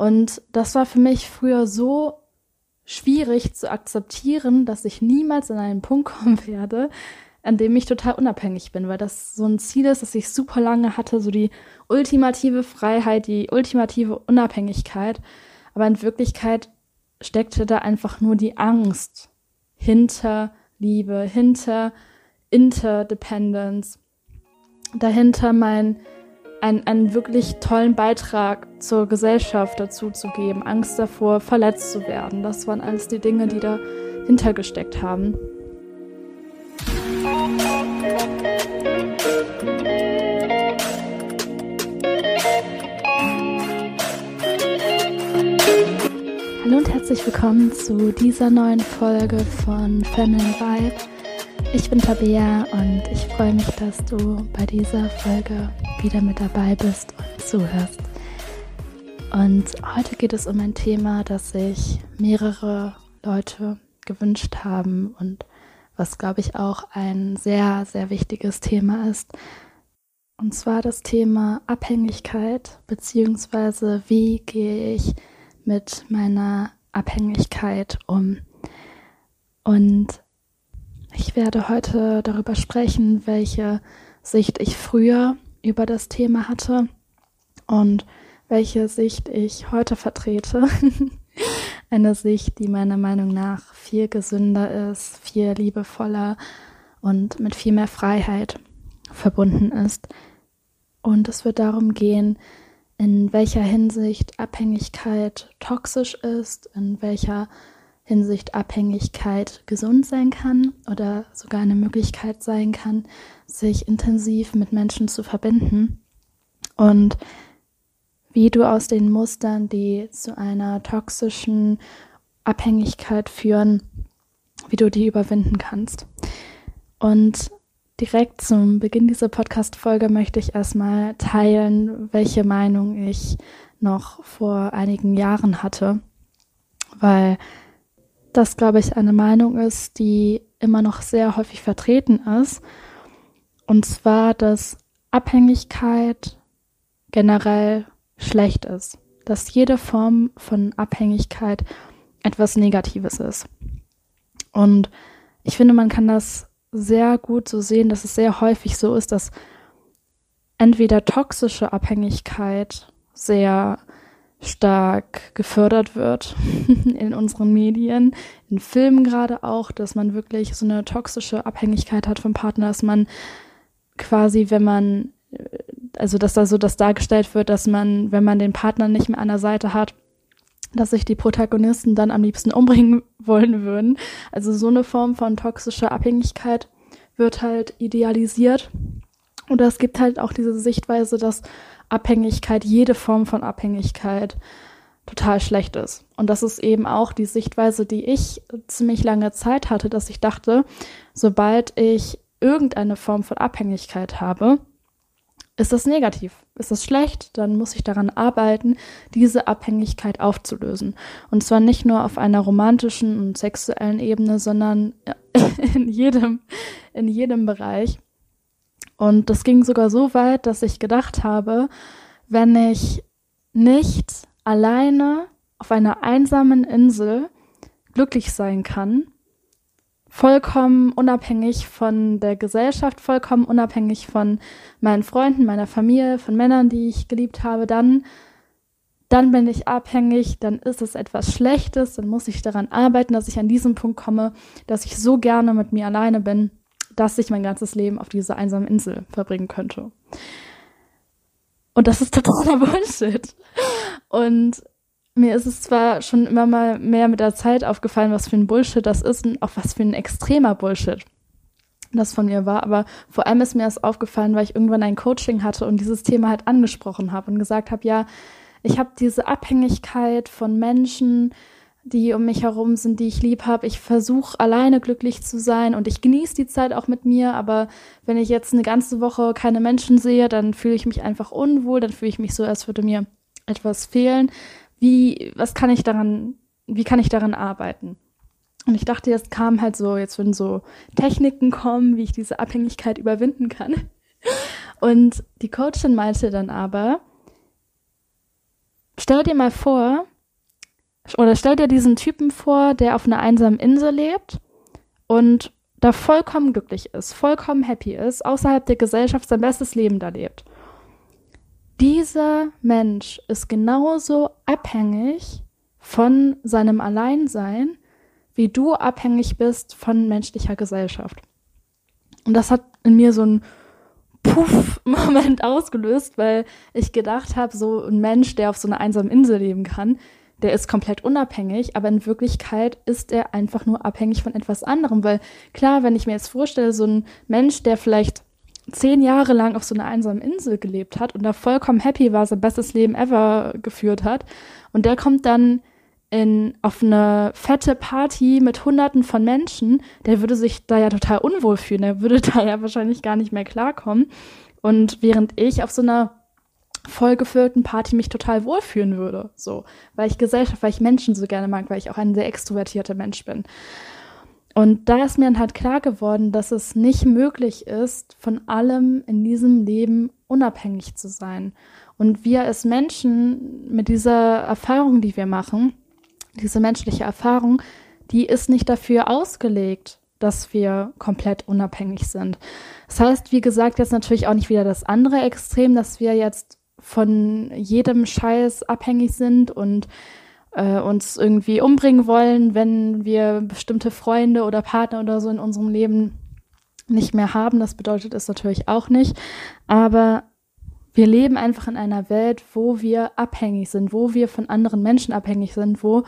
Und das war für mich früher so schwierig zu akzeptieren, dass ich niemals an einen Punkt kommen werde, an dem ich total unabhängig bin, weil das so ein Ziel ist, das ich super lange hatte, so die ultimative Freiheit, die ultimative Unabhängigkeit. Aber in Wirklichkeit steckte da einfach nur die Angst hinter Liebe, hinter Interdependence, dahinter mein einen, einen wirklich tollen Beitrag zur Gesellschaft dazu zu geben, Angst davor, verletzt zu werden. Das waren alles die Dinge, die dahinter gesteckt haben. Hallo und herzlich willkommen zu dieser neuen Folge von Feminine Vibe. Ich bin Tabea und ich freue mich, dass du bei dieser Folge wieder mit dabei bist und zuhörst. Und heute geht es um ein Thema, das sich mehrere Leute gewünscht haben und was, glaube ich, auch ein sehr, sehr wichtiges Thema ist. Und zwar das Thema Abhängigkeit, beziehungsweise wie gehe ich mit meiner Abhängigkeit um. Und ich werde heute darüber sprechen, welche Sicht ich früher über das Thema hatte und welche Sicht ich heute vertrete. Eine Sicht, die meiner Meinung nach viel gesünder ist, viel liebevoller und mit viel mehr Freiheit verbunden ist. Und es wird darum gehen, in welcher Hinsicht Abhängigkeit toxisch ist, in welcher Hinsicht Abhängigkeit gesund sein kann oder sogar eine Möglichkeit sein kann, sich intensiv mit Menschen zu verbinden und wie du aus den Mustern, die zu einer toxischen Abhängigkeit führen, wie du die überwinden kannst. Und direkt zum Beginn dieser Podcast-Folge möchte ich erstmal teilen, welche Meinung ich noch vor einigen Jahren hatte, weil das, glaube ich, eine Meinung ist, die immer noch sehr häufig vertreten ist. Und zwar, dass Abhängigkeit generell schlecht ist. Dass jede Form von Abhängigkeit etwas Negatives ist. Und ich finde, man kann das sehr gut so sehen, dass es sehr häufig so ist, dass entweder toxische Abhängigkeit sehr stark gefördert wird in unseren Medien, in Filmen gerade auch, dass man wirklich so eine toxische Abhängigkeit hat vom Partner, dass man quasi, wenn man, also dass da so das dargestellt wird, dass man, wenn man den Partner nicht mehr an der Seite hat, dass sich die Protagonisten dann am liebsten umbringen wollen würden. Also so eine Form von toxischer Abhängigkeit wird halt idealisiert. Oder es gibt halt auch diese Sichtweise, dass Abhängigkeit, jede Form von Abhängigkeit total schlecht ist. Und das ist eben auch die Sichtweise, die ich ziemlich lange Zeit hatte, dass ich dachte, sobald ich irgendeine Form von Abhängigkeit habe, ist das negativ, ist das schlecht, dann muss ich daran arbeiten, diese Abhängigkeit aufzulösen. Und zwar nicht nur auf einer romantischen und sexuellen Ebene, sondern in jedem, in jedem Bereich. Und das ging sogar so weit, dass ich gedacht habe, wenn ich nicht alleine auf einer einsamen Insel glücklich sein kann, vollkommen unabhängig von der Gesellschaft, vollkommen unabhängig von meinen Freunden, meiner Familie, von Männern, die ich geliebt habe, dann dann bin ich abhängig, dann ist es etwas Schlechtes, dann muss ich daran arbeiten, dass ich an diesen Punkt komme, dass ich so gerne mit mir alleine bin dass ich mein ganzes Leben auf dieser einsamen Insel verbringen könnte. Und das ist totaler Bullshit. Und mir ist es zwar schon immer mal mehr mit der Zeit aufgefallen, was für ein Bullshit das ist und auch was für ein extremer Bullshit das von mir war, aber vor allem ist mir das aufgefallen, weil ich irgendwann ein Coaching hatte und dieses Thema halt angesprochen habe und gesagt habe, ja, ich habe diese Abhängigkeit von Menschen, die um mich herum sind, die ich lieb habe. Ich versuche alleine glücklich zu sein und ich genieße die Zeit auch mit mir, aber wenn ich jetzt eine ganze Woche keine Menschen sehe, dann fühle ich mich einfach unwohl, dann fühle ich mich so, als würde mir etwas fehlen. Wie, was kann ich daran, wie kann ich daran arbeiten? Und ich dachte, jetzt kam halt so, jetzt würden so Techniken kommen, wie ich diese Abhängigkeit überwinden kann. Und die Coachin meinte dann aber, stell dir mal vor, oder stell dir diesen Typen vor, der auf einer einsamen Insel lebt und da vollkommen glücklich ist, vollkommen happy ist, außerhalb der Gesellschaft sein bestes Leben da lebt. Dieser Mensch ist genauso abhängig von seinem Alleinsein, wie du abhängig bist von menschlicher Gesellschaft. Und das hat in mir so einen Puff-Moment ausgelöst, weil ich gedacht habe, so ein Mensch, der auf so einer einsamen Insel leben kann, der ist komplett unabhängig, aber in Wirklichkeit ist er einfach nur abhängig von etwas anderem. Weil klar, wenn ich mir jetzt vorstelle, so ein Mensch, der vielleicht zehn Jahre lang auf so einer einsamen Insel gelebt hat und da vollkommen happy war, sein bestes Leben ever geführt hat, und der kommt dann in, auf eine fette Party mit hunderten von Menschen, der würde sich da ja total unwohl fühlen. Der würde da ja wahrscheinlich gar nicht mehr klarkommen. Und während ich auf so einer vollgefüllten Party mich total wohlfühlen würde. So, weil ich Gesellschaft, weil ich Menschen so gerne mag, weil ich auch ein sehr extrovertierter Mensch bin. Und da ist mir dann halt klar geworden, dass es nicht möglich ist, von allem in diesem Leben unabhängig zu sein. Und wir als Menschen mit dieser Erfahrung, die wir machen, diese menschliche Erfahrung, die ist nicht dafür ausgelegt, dass wir komplett unabhängig sind. Das heißt, wie gesagt, jetzt natürlich auch nicht wieder das andere Extrem, dass wir jetzt von jedem Scheiß abhängig sind und äh, uns irgendwie umbringen wollen, wenn wir bestimmte Freunde oder Partner oder so in unserem Leben nicht mehr haben. Das bedeutet es natürlich auch nicht. Aber wir leben einfach in einer Welt, wo wir abhängig sind, wo wir von anderen Menschen abhängig sind, wo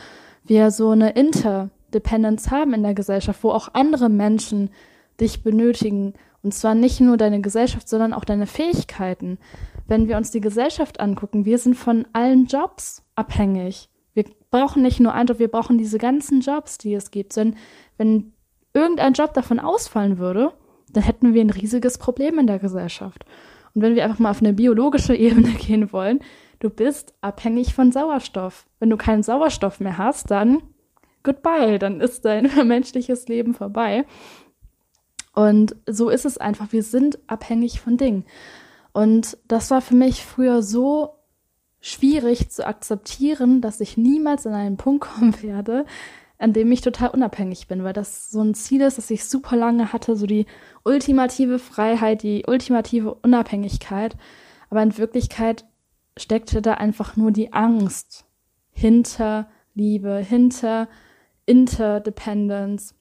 wir so eine Interdependence haben in der Gesellschaft, wo auch andere Menschen dich benötigen. Und zwar nicht nur deine Gesellschaft, sondern auch deine Fähigkeiten. Wenn wir uns die Gesellschaft angucken, wir sind von allen Jobs abhängig. Wir brauchen nicht nur einen Job, wir brauchen diese ganzen Jobs, die es gibt. Denn wenn irgendein Job davon ausfallen würde, dann hätten wir ein riesiges Problem in der Gesellschaft. Und wenn wir einfach mal auf eine biologische Ebene gehen wollen, du bist abhängig von Sauerstoff. Wenn du keinen Sauerstoff mehr hast, dann goodbye, dann ist dein menschliches Leben vorbei. Und so ist es einfach. Wir sind abhängig von Dingen. Und das war für mich früher so schwierig zu akzeptieren, dass ich niemals an einen Punkt kommen werde, an dem ich total unabhängig bin, weil das so ein Ziel ist, das ich super lange hatte, so die ultimative Freiheit, die ultimative Unabhängigkeit. Aber in Wirklichkeit steckte da einfach nur die Angst hinter Liebe, hinter Interdependence,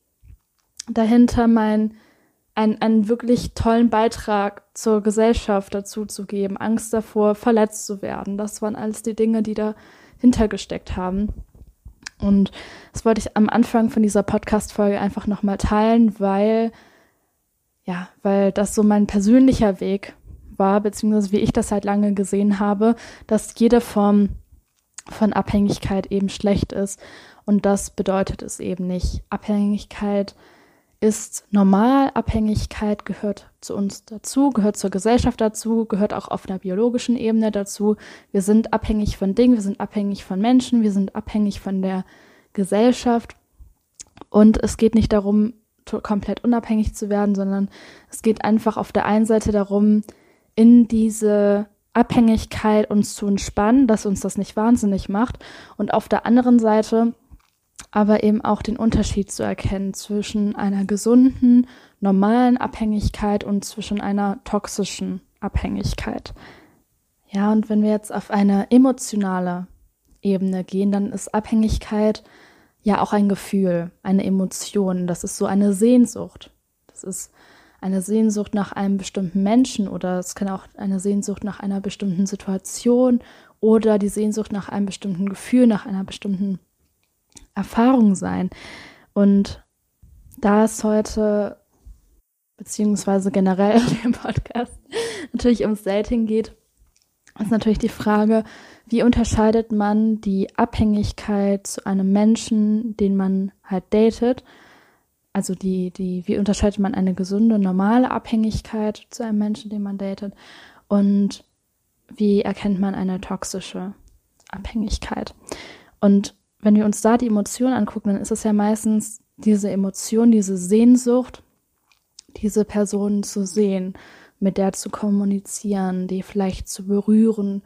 dahinter mein einen, einen wirklich tollen Beitrag zur Gesellschaft dazu zu geben, Angst davor, verletzt zu werden. Das waren alles die Dinge, die dahinter gesteckt haben. Und das wollte ich am Anfang von dieser Podcast-Folge einfach nochmal teilen, weil, ja, weil das so mein persönlicher Weg war, beziehungsweise wie ich das halt lange gesehen habe, dass jede Form von Abhängigkeit eben schlecht ist. Und das bedeutet es eben nicht. Abhängigkeit ist normal, Abhängigkeit gehört zu uns dazu, gehört zur Gesellschaft dazu, gehört auch auf einer biologischen Ebene dazu. Wir sind abhängig von Dingen, wir sind abhängig von Menschen, wir sind abhängig von der Gesellschaft. Und es geht nicht darum, komplett unabhängig zu werden, sondern es geht einfach auf der einen Seite darum, in diese Abhängigkeit uns zu entspannen, dass uns das nicht wahnsinnig macht. Und auf der anderen Seite aber eben auch den Unterschied zu erkennen zwischen einer gesunden, normalen Abhängigkeit und zwischen einer toxischen Abhängigkeit. Ja, und wenn wir jetzt auf eine emotionale Ebene gehen, dann ist Abhängigkeit ja auch ein Gefühl, eine Emotion. Das ist so eine Sehnsucht. Das ist eine Sehnsucht nach einem bestimmten Menschen oder es kann auch eine Sehnsucht nach einer bestimmten Situation oder die Sehnsucht nach einem bestimmten Gefühl, nach einer bestimmten Erfahrung sein. Und da es heute, beziehungsweise generell im Podcast, natürlich ums Dating geht, ist natürlich die Frage, wie unterscheidet man die Abhängigkeit zu einem Menschen, den man halt datet? Also die, die, wie unterscheidet man eine gesunde, normale Abhängigkeit zu einem Menschen, den man datet? Und wie erkennt man eine toxische Abhängigkeit? Und wenn wir uns da die Emotion angucken, dann ist es ja meistens diese Emotion, diese Sehnsucht, diese Person zu sehen, mit der zu kommunizieren, die vielleicht zu berühren,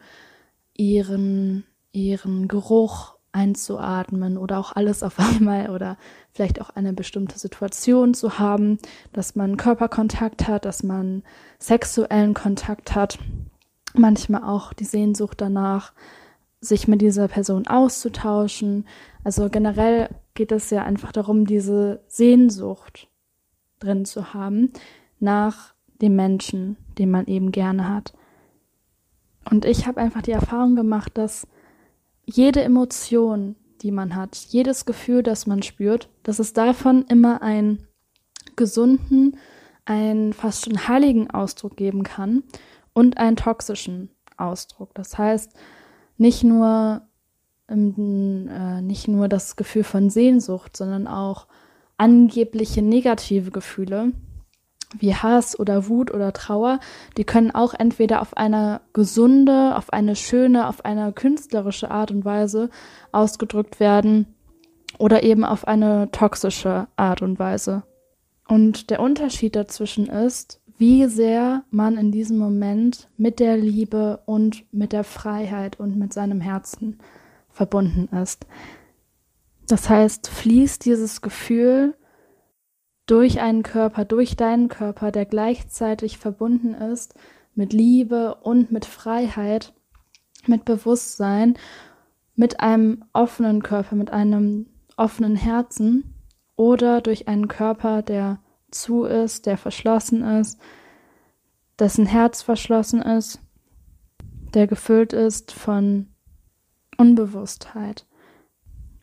ihren, ihren Geruch einzuatmen oder auch alles auf einmal oder vielleicht auch eine bestimmte Situation zu haben, dass man Körperkontakt hat, dass man sexuellen Kontakt hat, manchmal auch die Sehnsucht danach, sich mit dieser Person auszutauschen. Also generell geht es ja einfach darum, diese Sehnsucht drin zu haben nach dem Menschen, den man eben gerne hat. Und ich habe einfach die Erfahrung gemacht, dass jede Emotion, die man hat, jedes Gefühl, das man spürt, dass es davon immer einen gesunden, einen fast schon heiligen Ausdruck geben kann und einen toxischen Ausdruck. Das heißt, nicht nur, ähm, äh, nicht nur das Gefühl von Sehnsucht, sondern auch angebliche negative Gefühle, wie Hass oder Wut oder Trauer, die können auch entweder auf eine gesunde, auf eine schöne, auf eine künstlerische Art und Weise ausgedrückt werden oder eben auf eine toxische Art und Weise. Und der Unterschied dazwischen ist, wie sehr man in diesem Moment mit der Liebe und mit der Freiheit und mit seinem Herzen verbunden ist. Das heißt, fließt dieses Gefühl durch einen Körper, durch deinen Körper, der gleichzeitig verbunden ist mit Liebe und mit Freiheit, mit Bewusstsein, mit einem offenen Körper, mit einem offenen Herzen oder durch einen Körper, der zu ist, der verschlossen ist, dessen Herz verschlossen ist, der gefüllt ist von Unbewusstheit.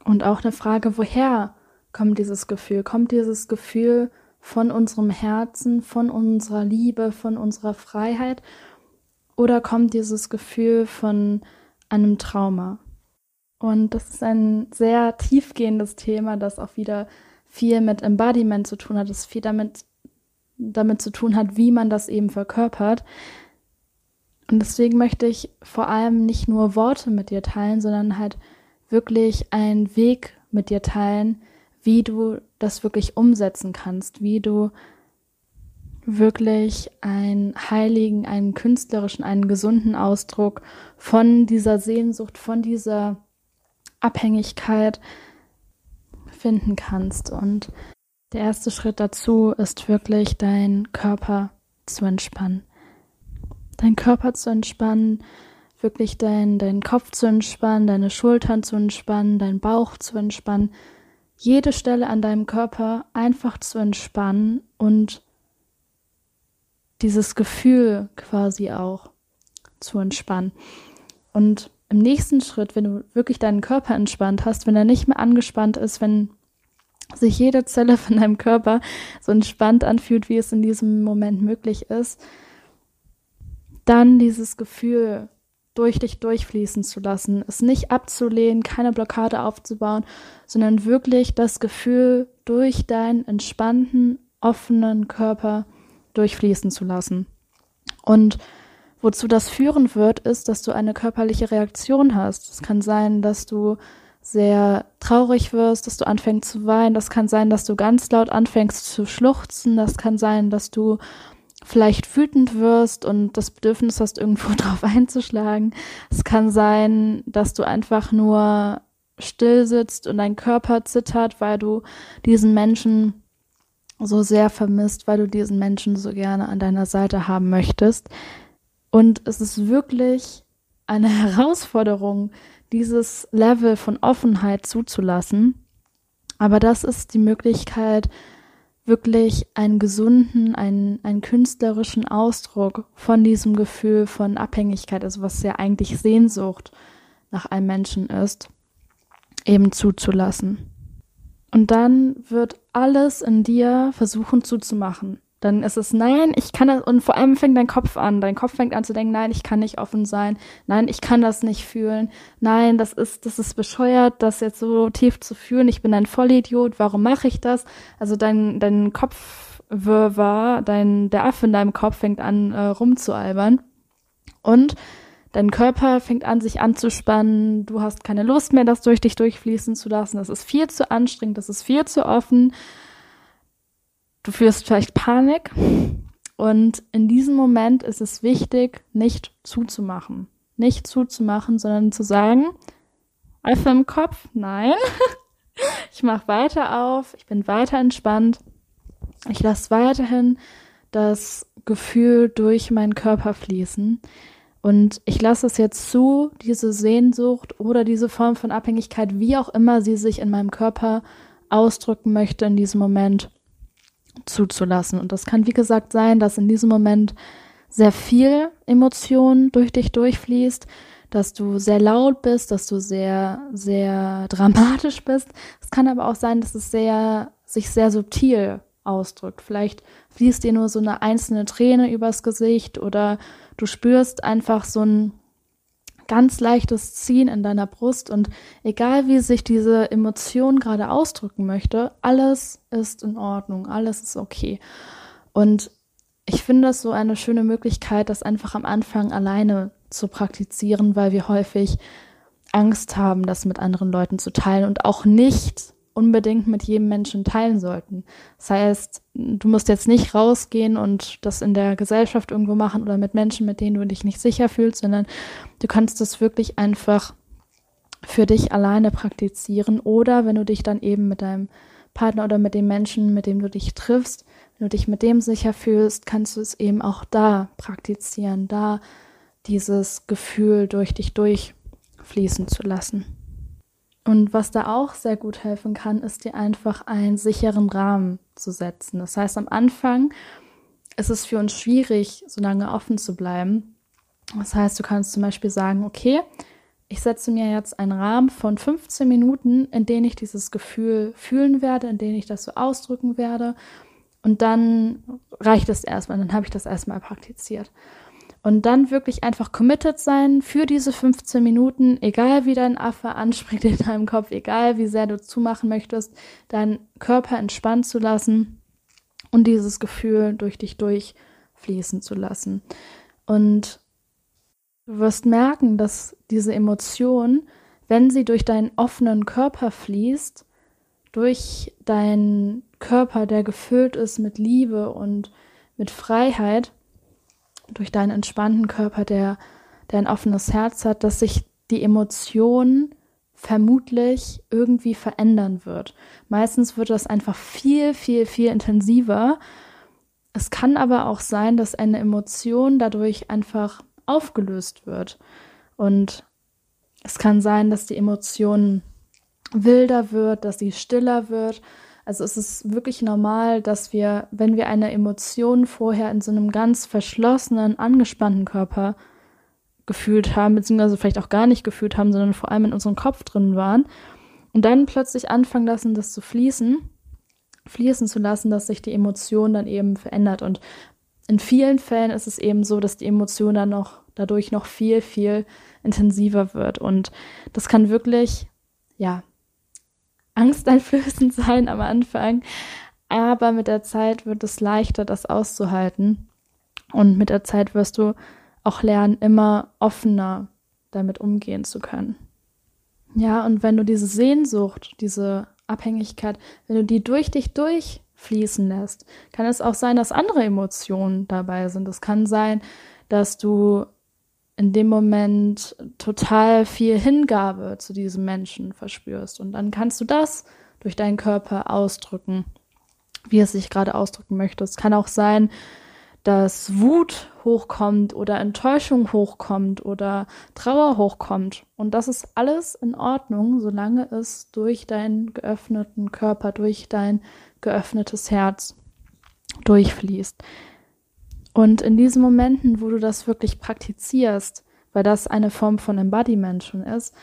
Und auch eine Frage, woher kommt dieses Gefühl? Kommt dieses Gefühl von unserem Herzen, von unserer Liebe, von unserer Freiheit? Oder kommt dieses Gefühl von einem Trauma? Und das ist ein sehr tiefgehendes Thema, das auch wieder viel mit Embodiment zu tun hat, das viel damit, damit zu tun hat, wie man das eben verkörpert. Und deswegen möchte ich vor allem nicht nur Worte mit dir teilen, sondern halt wirklich einen Weg mit dir teilen, wie du das wirklich umsetzen kannst, wie du wirklich einen heiligen, einen künstlerischen, einen gesunden Ausdruck von dieser Sehnsucht, von dieser Abhängigkeit finden kannst. Und der erste Schritt dazu ist wirklich dein Körper zu entspannen. Dein Körper zu entspannen, wirklich dein, deinen Kopf zu entspannen, deine Schultern zu entspannen, deinen Bauch zu entspannen, jede Stelle an deinem Körper einfach zu entspannen und dieses Gefühl quasi auch zu entspannen. Und im nächsten Schritt, wenn du wirklich deinen Körper entspannt hast, wenn er nicht mehr angespannt ist, wenn sich jede Zelle von deinem Körper so entspannt anfühlt, wie es in diesem Moment möglich ist, dann dieses Gefühl durch dich durchfließen zu lassen, es nicht abzulehnen, keine Blockade aufzubauen, sondern wirklich das Gefühl durch deinen entspannten, offenen Körper durchfließen zu lassen. Und wozu das führen wird, ist, dass du eine körperliche Reaktion hast. Es kann sein, dass du sehr traurig wirst, dass du anfängst zu weinen. Das kann sein, dass du ganz laut anfängst zu schluchzen. Das kann sein, dass du vielleicht wütend wirst und das Bedürfnis hast, irgendwo drauf einzuschlagen. Es kann sein, dass du einfach nur still sitzt und dein Körper zittert, weil du diesen Menschen so sehr vermisst, weil du diesen Menschen so gerne an deiner Seite haben möchtest. Und es ist wirklich eine Herausforderung, dieses Level von Offenheit zuzulassen. Aber das ist die Möglichkeit, wirklich einen gesunden, einen, einen künstlerischen Ausdruck von diesem Gefühl von Abhängigkeit, also was ja eigentlich Sehnsucht nach einem Menschen ist, eben zuzulassen. Und dann wird alles in dir versuchen zuzumachen. Dann ist es, nein, ich kann das, und vor allem fängt dein Kopf an. Dein Kopf fängt an zu denken, nein, ich kann nicht offen sein. Nein, ich kann das nicht fühlen. Nein, das ist, das ist bescheuert, das jetzt so tief zu fühlen. Ich bin ein Vollidiot. Warum mache ich das? Also dein, dein Kopfwirrwarr, dein, der Affe in deinem Kopf fängt an, äh, rumzualbern. Und dein Körper fängt an, sich anzuspannen. Du hast keine Lust mehr, das durch dich durchfließen zu lassen. Das ist viel zu anstrengend. Das ist viel zu offen du fühlst vielleicht Panik und in diesem Moment ist es wichtig, nicht zuzumachen. Nicht zuzumachen, sondern zu sagen, Einfach im Kopf? Nein. ich mache weiter auf, ich bin weiter entspannt. Ich lasse weiterhin das Gefühl durch meinen Körper fließen. Und ich lasse es jetzt zu, diese Sehnsucht oder diese Form von Abhängigkeit, wie auch immer sie sich in meinem Körper ausdrücken möchte, in diesem Moment zuzulassen. Und das kann, wie gesagt, sein, dass in diesem Moment sehr viel Emotion durch dich durchfließt, dass du sehr laut bist, dass du sehr, sehr dramatisch bist. Es kann aber auch sein, dass es sehr, sich sehr subtil ausdrückt. Vielleicht fließt dir nur so eine einzelne Träne übers Gesicht oder du spürst einfach so ein ganz leichtes Ziehen in deiner Brust und egal wie sich diese Emotion gerade ausdrücken möchte, alles ist in Ordnung, alles ist okay. Und ich finde es so eine schöne Möglichkeit, das einfach am Anfang alleine zu praktizieren, weil wir häufig Angst haben, das mit anderen Leuten zu teilen und auch nicht unbedingt mit jedem Menschen teilen sollten. Das heißt, du musst jetzt nicht rausgehen und das in der Gesellschaft irgendwo machen oder mit Menschen, mit denen du dich nicht sicher fühlst, sondern du kannst das wirklich einfach für dich alleine praktizieren oder wenn du dich dann eben mit deinem Partner oder mit dem Menschen, mit dem du dich triffst, wenn du dich mit dem sicher fühlst, kannst du es eben auch da praktizieren, da dieses Gefühl durch dich durchfließen zu lassen. Und was da auch sehr gut helfen kann, ist dir einfach einen sicheren Rahmen zu setzen. Das heißt, am Anfang ist es für uns schwierig, so lange offen zu bleiben. Das heißt, du kannst zum Beispiel sagen, okay, ich setze mir jetzt einen Rahmen von 15 Minuten, in denen ich dieses Gefühl fühlen werde, in denen ich das so ausdrücken werde. Und dann reicht es erstmal, dann habe ich das erstmal praktiziert. Und dann wirklich einfach committed sein für diese 15 Minuten, egal wie dein Affe anspringt in deinem Kopf, egal wie sehr du zumachen möchtest, deinen Körper entspannt zu lassen und dieses Gefühl durch dich durchfließen zu lassen. Und du wirst merken, dass diese Emotion, wenn sie durch deinen offenen Körper fließt, durch deinen Körper, der gefüllt ist mit Liebe und mit Freiheit, durch deinen entspannten Körper, der, der ein offenes Herz hat, dass sich die Emotion vermutlich irgendwie verändern wird. Meistens wird das einfach viel, viel, viel intensiver. Es kann aber auch sein, dass eine Emotion dadurch einfach aufgelöst wird. Und es kann sein, dass die Emotion wilder wird, dass sie stiller wird, also es ist wirklich normal, dass wir, wenn wir eine Emotion vorher in so einem ganz verschlossenen, angespannten Körper gefühlt haben, beziehungsweise vielleicht auch gar nicht gefühlt haben, sondern vor allem in unserem Kopf drin waren, und dann plötzlich anfangen lassen, das zu fließen, fließen zu lassen, dass sich die Emotion dann eben verändert. Und in vielen Fällen ist es eben so, dass die Emotion dann noch dadurch noch viel, viel intensiver wird. Und das kann wirklich, ja, angsteinflößend sein am Anfang, aber mit der Zeit wird es leichter, das auszuhalten. Und mit der Zeit wirst du auch lernen, immer offener damit umgehen zu können. Ja, und wenn du diese Sehnsucht, diese Abhängigkeit, wenn du die durch dich durchfließen lässt, kann es auch sein, dass andere Emotionen dabei sind. Es kann sein, dass du in dem Moment total viel Hingabe zu diesem Menschen verspürst. Und dann kannst du das durch deinen Körper ausdrücken, wie es sich gerade ausdrücken möchte. Es kann auch sein, dass Wut hochkommt oder Enttäuschung hochkommt oder Trauer hochkommt. Und das ist alles in Ordnung, solange es durch deinen geöffneten Körper, durch dein geöffnetes Herz durchfließt. Und in diesen Momenten, wo du das wirklich praktizierst, weil das eine Form von Embodiment schon ist,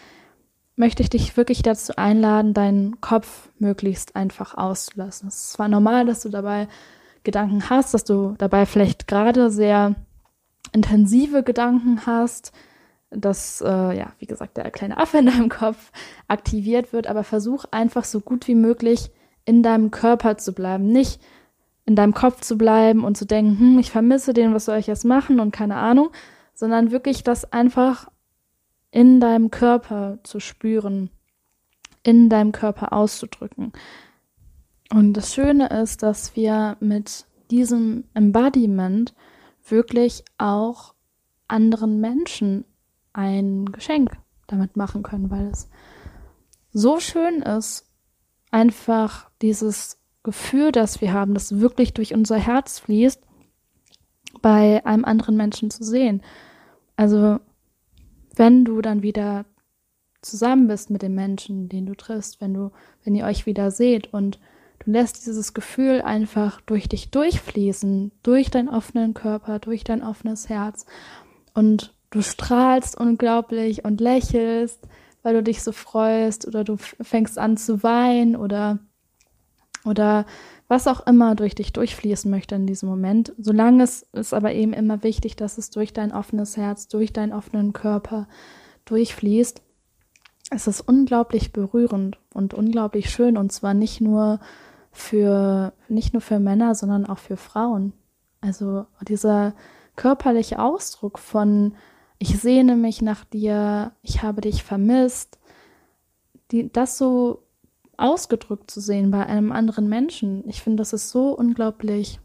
möchte ich dich wirklich dazu einladen, deinen Kopf möglichst einfach auszulassen. Es ist zwar normal, dass du dabei Gedanken hast, dass du dabei vielleicht gerade sehr intensive Gedanken hast, dass, äh, ja, wie gesagt, der kleine Affe in deinem Kopf aktiviert wird, aber versuch einfach so gut wie möglich in deinem Körper zu bleiben. Nicht in deinem Kopf zu bleiben und zu denken, hm, ich vermisse den, was soll ich jetzt machen und keine Ahnung, sondern wirklich das einfach in deinem Körper zu spüren, in deinem Körper auszudrücken. Und das Schöne ist, dass wir mit diesem Embodiment wirklich auch anderen Menschen ein Geschenk damit machen können, weil es so schön ist, einfach dieses Gefühl, das wir haben, das wirklich durch unser Herz fließt, bei einem anderen Menschen zu sehen. Also wenn du dann wieder zusammen bist mit dem Menschen, den du triffst, wenn du, wenn ihr euch wieder seht und du lässt dieses Gefühl einfach durch dich durchfließen, durch deinen offenen Körper, durch dein offenes Herz und du strahlst unglaublich und lächelst, weil du dich so freust oder du fängst an zu weinen oder oder was auch immer durch dich durchfließen möchte in diesem Moment. Solange es ist aber eben immer wichtig, dass es durch dein offenes Herz, durch deinen offenen Körper durchfließt. Es ist unglaublich berührend und unglaublich schön und zwar nicht nur für nicht nur für Männer, sondern auch für Frauen. Also dieser körperliche Ausdruck von ich sehne mich nach dir, ich habe dich vermisst, die, das so ausgedrückt zu sehen bei einem anderen Menschen. Ich finde, das ist so unglaublich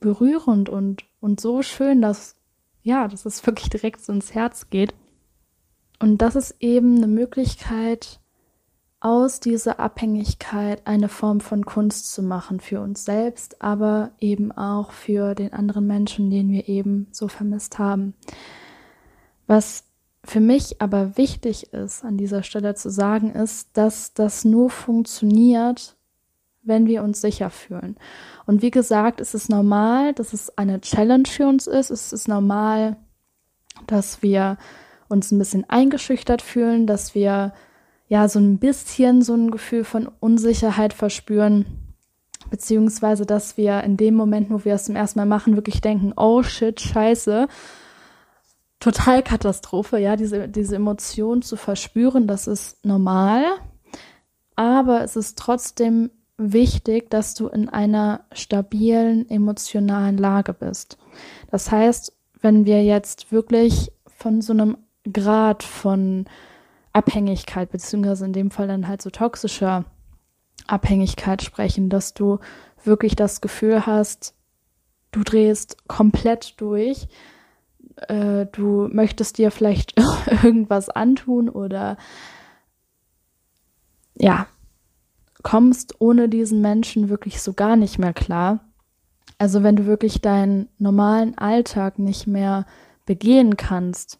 berührend und, und so schön, dass, ja, dass es wirklich direkt so ins Herz geht. Und das ist eben eine Möglichkeit, aus dieser Abhängigkeit eine Form von Kunst zu machen für uns selbst, aber eben auch für den anderen Menschen, den wir eben so vermisst haben. Was für mich aber wichtig ist, an dieser Stelle zu sagen, ist, dass das nur funktioniert, wenn wir uns sicher fühlen. Und wie gesagt, es ist normal, dass es eine Challenge für uns ist. Es ist normal, dass wir uns ein bisschen eingeschüchtert fühlen, dass wir ja so ein bisschen so ein Gefühl von Unsicherheit verspüren, beziehungsweise dass wir in dem Moment, wo wir es zum ersten Mal machen, wirklich denken, oh shit, scheiße, Totalkatastrophe, ja, diese, diese Emotion zu verspüren, das ist normal. Aber es ist trotzdem wichtig, dass du in einer stabilen emotionalen Lage bist. Das heißt, wenn wir jetzt wirklich von so einem Grad von Abhängigkeit, beziehungsweise in dem Fall dann halt so toxischer Abhängigkeit sprechen, dass du wirklich das Gefühl hast, du drehst komplett durch, äh, du möchtest dir vielleicht irgendwas antun oder ja, kommst ohne diesen Menschen wirklich so gar nicht mehr klar. Also wenn du wirklich deinen normalen Alltag nicht mehr begehen kannst,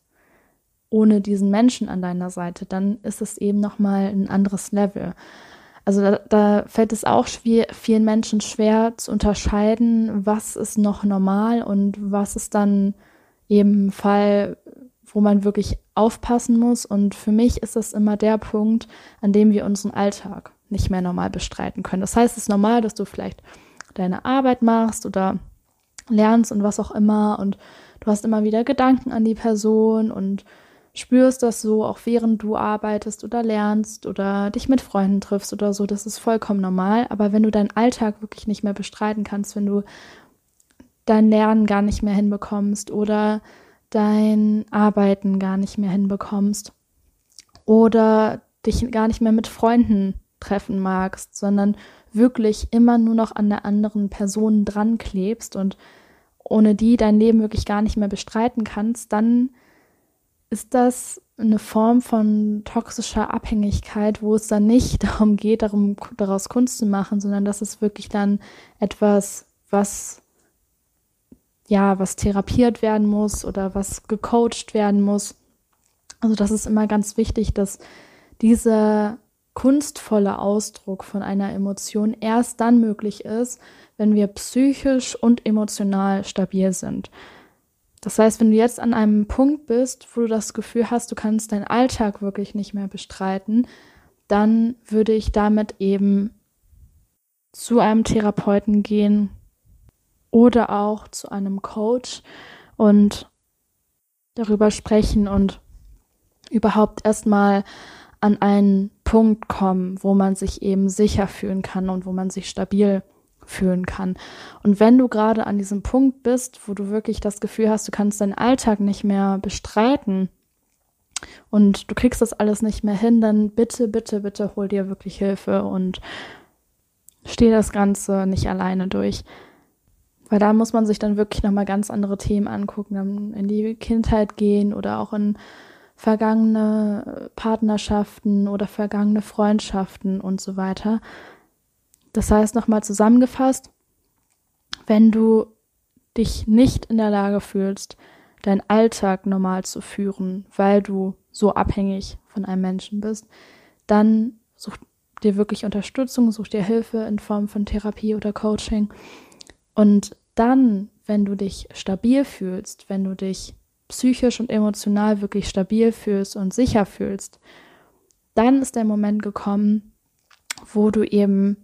ohne diesen Menschen an deiner Seite, dann ist es eben nochmal ein anderes Level. Also da, da fällt es auch schwer, vielen Menschen schwer zu unterscheiden, was ist noch normal und was ist dann eben ein Fall, wo man wirklich aufpassen muss. Und für mich ist das immer der Punkt, an dem wir unseren Alltag nicht mehr normal bestreiten können. Das heißt, es ist normal, dass du vielleicht deine Arbeit machst oder lernst und was auch immer und du hast immer wieder Gedanken an die Person und spürst das so, auch während du arbeitest oder lernst oder dich mit Freunden triffst oder so, das ist vollkommen normal. Aber wenn du deinen Alltag wirklich nicht mehr bestreiten kannst, wenn du dein Lernen gar nicht mehr hinbekommst oder dein Arbeiten gar nicht mehr hinbekommst oder dich gar nicht mehr mit Freunden treffen magst, sondern wirklich immer nur noch an der anderen Person dran klebst und ohne die dein Leben wirklich gar nicht mehr bestreiten kannst, dann ist das eine Form von toxischer Abhängigkeit, wo es dann nicht darum geht, darum, daraus Kunst zu machen, sondern das ist wirklich dann etwas, was ja, was therapiert werden muss oder was gecoacht werden muss. Also das ist immer ganz wichtig, dass dieser kunstvolle Ausdruck von einer Emotion erst dann möglich ist, wenn wir psychisch und emotional stabil sind. Das heißt, wenn du jetzt an einem Punkt bist, wo du das Gefühl hast, du kannst deinen Alltag wirklich nicht mehr bestreiten, dann würde ich damit eben zu einem Therapeuten gehen, oder auch zu einem Coach und darüber sprechen und überhaupt erstmal an einen Punkt kommen, wo man sich eben sicher fühlen kann und wo man sich stabil fühlen kann. Und wenn du gerade an diesem Punkt bist, wo du wirklich das Gefühl hast, du kannst deinen Alltag nicht mehr bestreiten und du kriegst das alles nicht mehr hin, dann bitte, bitte, bitte hol dir wirklich Hilfe und steh das Ganze nicht alleine durch. Weil da muss man sich dann wirklich nochmal ganz andere Themen angucken, dann in die Kindheit gehen oder auch in vergangene Partnerschaften oder vergangene Freundschaften und so weiter. Das heißt, nochmal zusammengefasst, wenn du dich nicht in der Lage fühlst, deinen Alltag normal zu führen, weil du so abhängig von einem Menschen bist, dann such dir wirklich Unterstützung, such dir Hilfe in Form von Therapie oder Coaching. Und dann, wenn du dich stabil fühlst, wenn du dich psychisch und emotional wirklich stabil fühlst und sicher fühlst, dann ist der Moment gekommen, wo du eben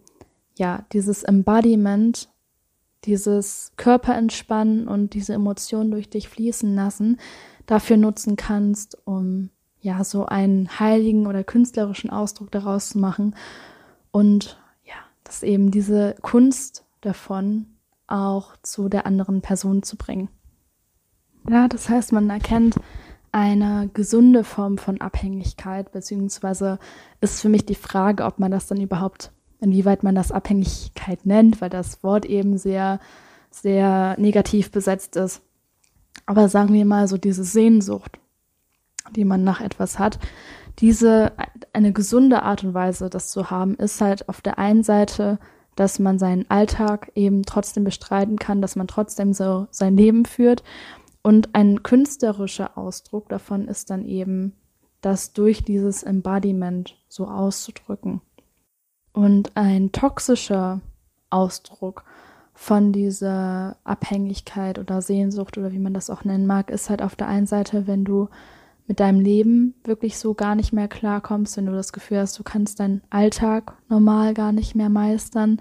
ja dieses Embodiment, dieses Körperentspannen und diese Emotionen durch dich fließen lassen, dafür nutzen kannst, um ja so einen heiligen oder künstlerischen Ausdruck daraus zu machen. Und ja, dass eben diese Kunst davon auch zu der anderen Person zu bringen. Ja, das heißt, man erkennt eine gesunde Form von Abhängigkeit, beziehungsweise ist für mich die Frage, ob man das dann überhaupt, inwieweit man das Abhängigkeit nennt, weil das Wort eben sehr, sehr negativ besetzt ist. Aber sagen wir mal so diese Sehnsucht, die man nach etwas hat, diese, eine gesunde Art und Weise, das zu haben, ist halt auf der einen Seite, dass man seinen Alltag eben trotzdem bestreiten kann, dass man trotzdem so sein Leben führt. Und ein künstlerischer Ausdruck davon ist dann eben, das durch dieses Embodiment so auszudrücken. Und ein toxischer Ausdruck von dieser Abhängigkeit oder Sehnsucht oder wie man das auch nennen mag, ist halt auf der einen Seite, wenn du mit deinem Leben wirklich so gar nicht mehr klarkommst, wenn du das Gefühl hast, du kannst deinen Alltag normal gar nicht mehr meistern.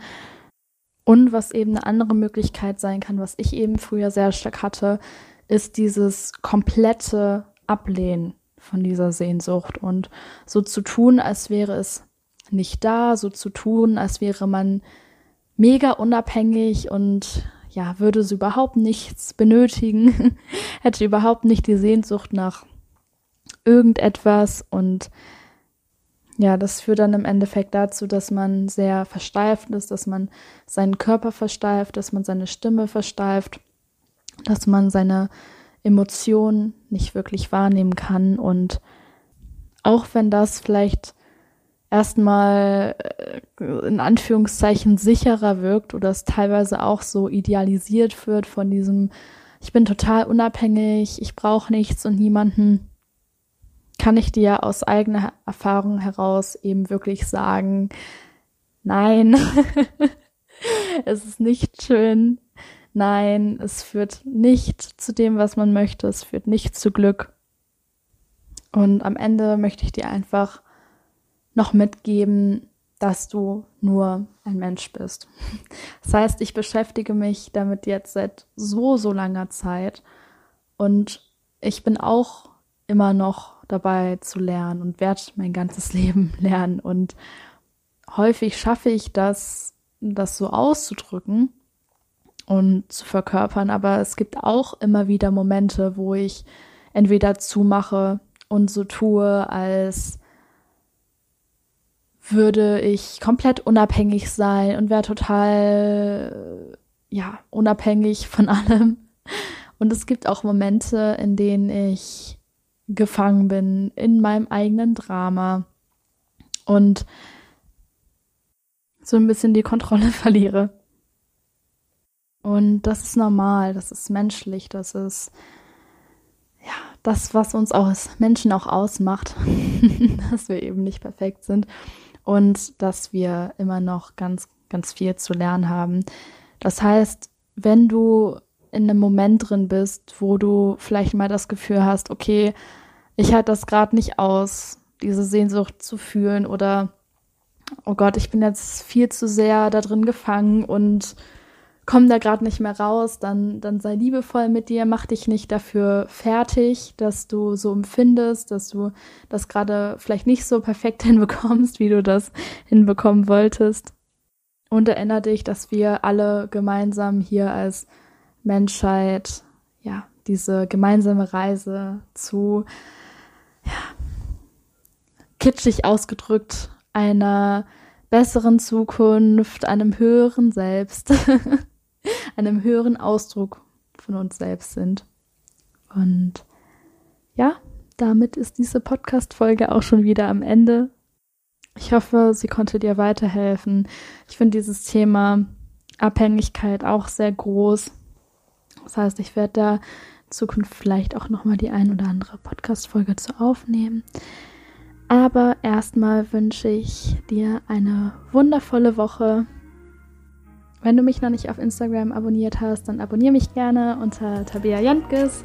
Und was eben eine andere Möglichkeit sein kann, was ich eben früher sehr stark hatte, ist dieses komplette Ablehnen von dieser Sehnsucht und so zu tun, als wäre es nicht da, so zu tun, als wäre man mega unabhängig und ja, würde sie überhaupt nichts benötigen, hätte überhaupt nicht die Sehnsucht nach irgendetwas und ja, das führt dann im Endeffekt dazu, dass man sehr versteift ist, dass man seinen Körper versteift, dass man seine Stimme versteift, dass man seine Emotionen nicht wirklich wahrnehmen kann. Und auch wenn das vielleicht erstmal äh, in Anführungszeichen sicherer wirkt oder es teilweise auch so idealisiert wird von diesem, ich bin total unabhängig, ich brauche nichts und niemanden, kann ich dir aus eigener Erfahrung heraus eben wirklich sagen, nein, es ist nicht schön, nein, es führt nicht zu dem, was man möchte, es führt nicht zu Glück. Und am Ende möchte ich dir einfach noch mitgeben, dass du nur ein Mensch bist. Das heißt, ich beschäftige mich damit jetzt seit so, so langer Zeit und ich bin auch immer noch dabei zu lernen und werde mein ganzes Leben lernen. Und häufig schaffe ich das, das so auszudrücken und zu verkörpern. Aber es gibt auch immer wieder Momente, wo ich entweder zumache und so tue, als würde ich komplett unabhängig sein und wäre total, ja, unabhängig von allem. Und es gibt auch Momente, in denen ich gefangen bin in meinem eigenen Drama und so ein bisschen die Kontrolle verliere. Und das ist normal, das ist menschlich, das ist ja das, was uns als Menschen auch ausmacht, dass wir eben nicht perfekt sind und dass wir immer noch ganz, ganz viel zu lernen haben. Das heißt, wenn du in einem Moment drin bist, wo du vielleicht mal das Gefühl hast, okay, ich halte das gerade nicht aus, diese Sehnsucht zu fühlen oder oh Gott, ich bin jetzt viel zu sehr da drin gefangen und komme da gerade nicht mehr raus, dann, dann sei liebevoll mit dir, mach dich nicht dafür fertig, dass du so empfindest, dass du das gerade vielleicht nicht so perfekt hinbekommst, wie du das hinbekommen wolltest. Und erinnere dich, dass wir alle gemeinsam hier als Menschheit, ja, diese gemeinsame Reise zu, ja, kitschig ausgedrückt, einer besseren Zukunft, einem höheren Selbst, einem höheren Ausdruck von uns selbst sind. Und ja, damit ist diese Podcast-Folge auch schon wieder am Ende. Ich hoffe, sie konnte dir weiterhelfen. Ich finde dieses Thema Abhängigkeit auch sehr groß. Das heißt, ich werde da in Zukunft vielleicht auch nochmal die ein oder andere Podcast-Folge zu aufnehmen. Aber erstmal wünsche ich dir eine wundervolle Woche. Wenn du mich noch nicht auf Instagram abonniert hast, dann abonniere mich gerne unter Tabea Jantges,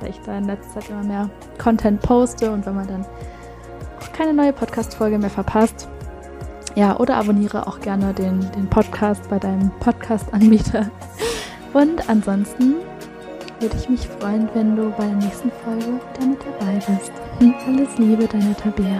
weil ich da in letzter Zeit immer mehr Content poste und wenn man dann auch keine neue Podcast-Folge mehr verpasst. Ja, oder abonniere auch gerne den, den Podcast bei deinem Podcast-Anbieter. Und ansonsten würde ich mich freuen, wenn du bei der nächsten Folge wieder mit dabei bist. Alles Liebe, deine Tabea.